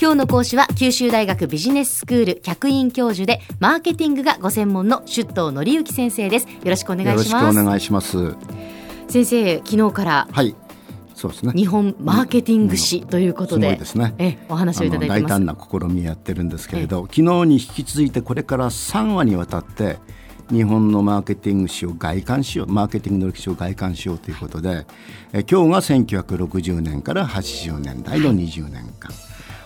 今日の講師は九州大学ビジネススクール客員教授でマーケティングがご専門の出頭則之先生です。よろしくお願いします。よろしくお願いします。先生昨日からはいそうですね。日本マーケティング史ということで,、すごいですね。えお話をいただいてます大胆な試みやってるんですけれど昨日に引き続いてこれから3話にわたって日本のマーケティング史を外観しようマーケティングの歴史を外観しようということでえ今日が1960年から80年代の20年間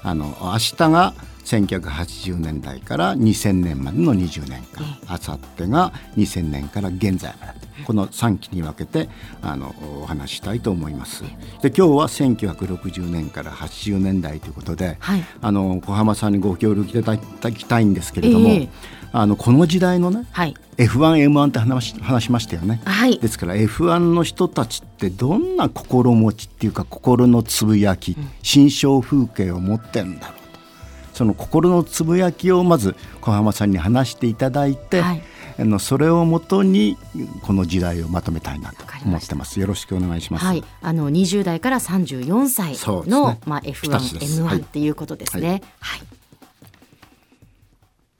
あの明日が1980年代から2000年までの20年間あさってが2000年から現在までこの3期に分けてあのお話したいと思います。で今日は1960年から80年代ということで、はい。あの小浜さんにご協力いただきたいんですけれども、ええ。あのこの時代のねはい。F1M1 って話し話しましたよね。はい。ですから F1 の人たちってどんな心持ちっていうか心のつぶやき、心象風景を持ってるんだろう。とその心のつぶやきをまず小浜さんに話していただいて、はい。あのそれをもとにこの時代をまとめたいなと思ってます。よろしくお願いします。はい、あの20代から34歳の、ね。まあ、二つです。F1、はい。M1 っていうことですね。はい。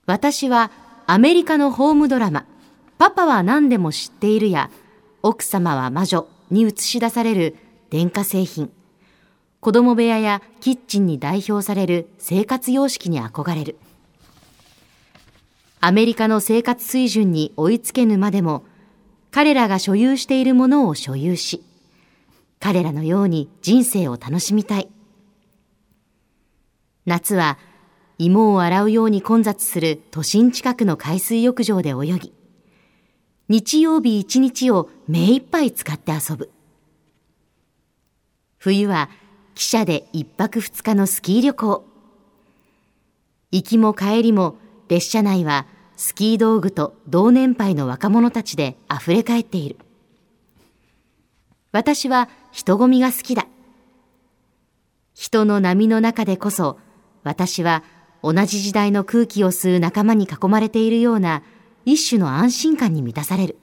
私はアメリカのホームドラマ「パパは何でも知っている」や「奥様は魔女」に映し出される電化製品子供部屋やキッチンに代表される生活様式に憧れる。アメリカの生活水準に追いつけぬまでも彼らが所有しているものを所有し彼らのように人生を楽しみたい。夏は芋を洗うように混雑する都心近くの海水浴場で泳ぎ日曜日一日を目いっぱい使って遊ぶ。冬は汽車で一泊二日のスキー旅行。行きも帰りも列車内はスキー道具と同年配の若者たちで溢れ返っている。私は人混みが好きだ。人の波の中でこそ私は同じ時代の空気を吸う仲間に囲まれているような一種の安心感に満たされる。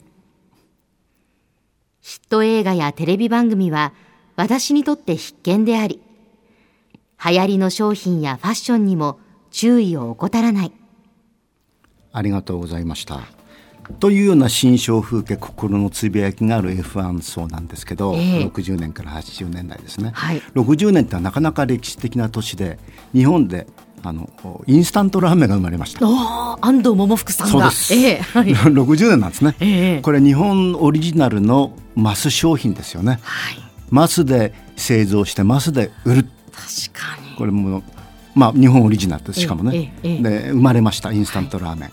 ヒット映画やテレビ番組は私にとって必見であり流行りの商品やファッションにも注意を怠らない。ありがとうございました。というような心象風景心のつぶやきがある F1 そうなんですけど、ええ。60年から80年代ですね、はい。60年ってなかなか歴史的な年で日本であのインスタントラーメンが生まれました。安藤桃福さんが。そうです、ええはい、60年なんですね、ええ。これ日本オリジナルのマス商品ですよね。はい、マスで製造してマスで売る。確かに。これもまあ日本オリジナルですしかもね、で生まれましたインスタントラーメン、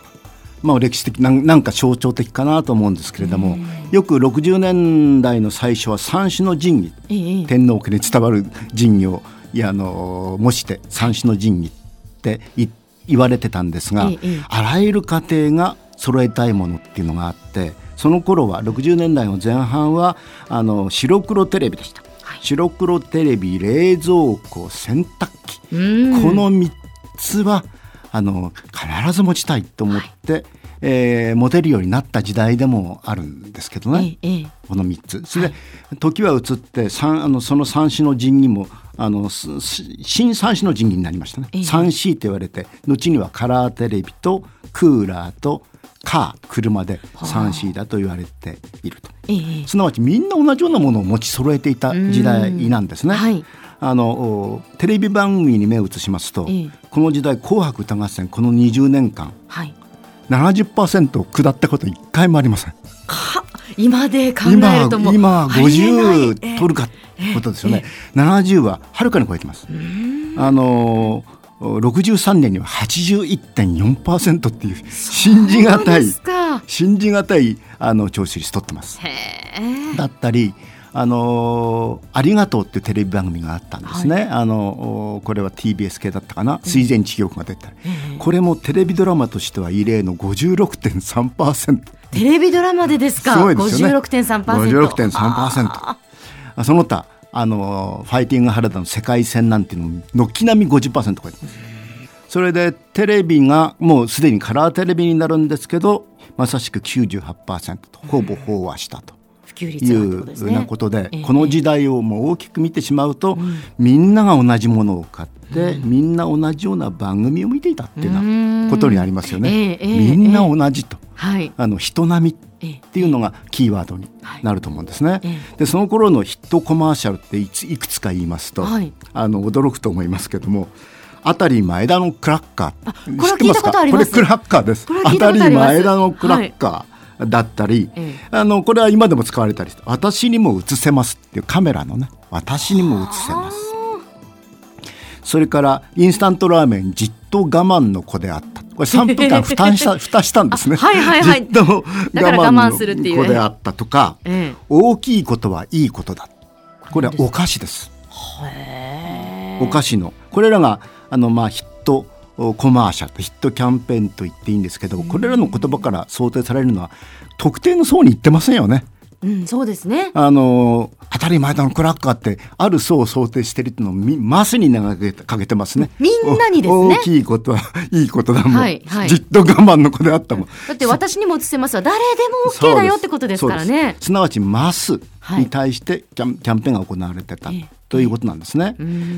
まあ歴史的なんなんか象徴的かなと思うんですけれども、よく60年代の最初は三種の神器、ええ天皇家に伝わる神器をいやあの模して三種の神器ってい言われてたんですが、ええ。あらゆる家庭が揃えたいものっていうのがあってその頃は60年代の前半はあの白黒テレビでした、白黒テレビ冷蔵庫洗濯機。うん。この3つはあの必ず持ちたいと思って、えー持てるようになった時代でもあるんですけどね、ええええ。この3つ。それで、時は移って三あのその三種の神器もあの新三種の神器になりましたね、ええ。3C と言われて後にはカラーテレビとクーラーとカー車で 3C だと言われていると。ええすなわちみんな同じようなものを持ち揃えていた時代なんですね。はいあのおテレビ番組に目を移しますと、ええこの時代「紅白歌合戦」この20年間はい70%を下ったこと一回もありません。か今で考え今るともう今ありえない50取るかってことですよね。70ははるかに超えてます。あの63年には81.4%っていう信じがたい信じがたいあの聴取率取ってます。だったり、あのーありがとうっていうテレビ番組があったんですね。あのーこれは TBS 系だったかな、水前地獄が出たり、これもテレビドラマとしては異例の56.3%。テレビドラマでですか？すごいですよね。56.3% 56.3%ああその他あのファイティング原田の世界戦なんていうのも軒並み50%超えてます。それでテレビがもうすでにカラーテレビになるんですけどまさしく98%とほぼ飽和したと。普いうようなことで、この時代をもう大きく見てしまうと、みんなが同じものを買って、みんな同じような番組を見ていたっていうようなことになりますよね。みんな同じと、あの人並みっていうのがキーワードになると思うんですね。でその頃のヒットコマーシャルっていくつか言いますと、あの驚くと思いますけども。あたり前田のクラッカー。これ聞いたことあります。これクラッカーです。あたり前田のクラッカー。だったり、はい、あのこれは今でも使われたり私にも映せますっていうカメラのね私にも映せますそれからインスタントラーメンじっと我慢の子であったこれ3分間蓋した 蓋したんですね。はいはいはい。じっと我慢の子であったとか、ええ、大きいことはいいことだ。これはお菓子です。お菓子のこれらがあのまあヒットコマーシャルヒットキャンペーンと言っていいんですけどこれらの言葉から想定されるのは特定の層に言ってませんよね。うん、そうですね。あの当たり前だのクラッカーってある層を想定してるっていうのをマスに投げかけてますね。みんなにですね。大きいことは いいことだもん。はいはい、じっと我慢の子であったもん。だって私にも映せますわ。誰でも OK だよってことですからね。すなわちマスに対してキャン,、キャンペーンが行われてた、ということなんですね。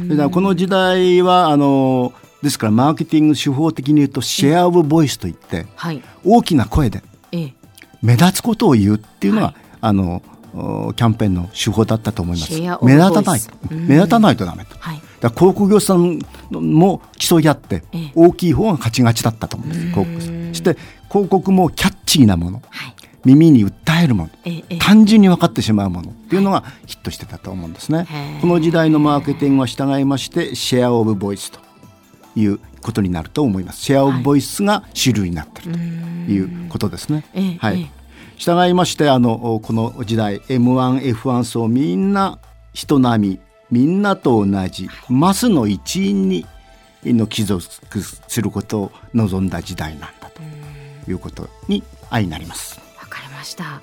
だからこの時代はあのですからマーケティング手法的に言うとシェア・オブ・ボイスといって、はい、大きな声で目立つことを言うっていうのは、はい、あのキャンペーンの手法だったと思います。目立たない、目立たないとダメと。はい、だ広告業者さんも競い合って、大きい方が勝ちがちだったと思うんです。広告そして広告もキャッチーなもの、はい、耳に訴えるもの、単純に分かってしまうもの。っていうのがヒットしてたと思うんですね。この時代のマーケティングは従いましてシェアオブボイスということになると思います。シェアオブボイスが主流になっているということですね。はい。従いましてあのこの時代 M1F1 層みんな人並みみんなと同じマスの一員にの帰属することを望んだ時代なんだということに相なります。わかりました。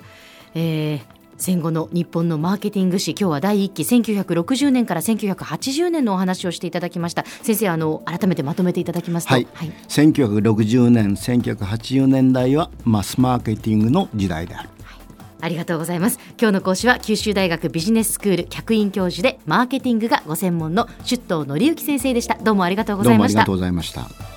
えー、戦後の日本のマーケティング史今日は第1期1960年から1980年のお話をしていただきました。先生あの改めてまとめていただきますと、はい。はい、1960年1980年代はマスマーケティングの時代である。ありがとうございます。今日の講師は九州大学ビジネススクール客員教授でマーケティングがご専門の出頭則之先生でした。どうもありがとうございました。どうもありがとうございました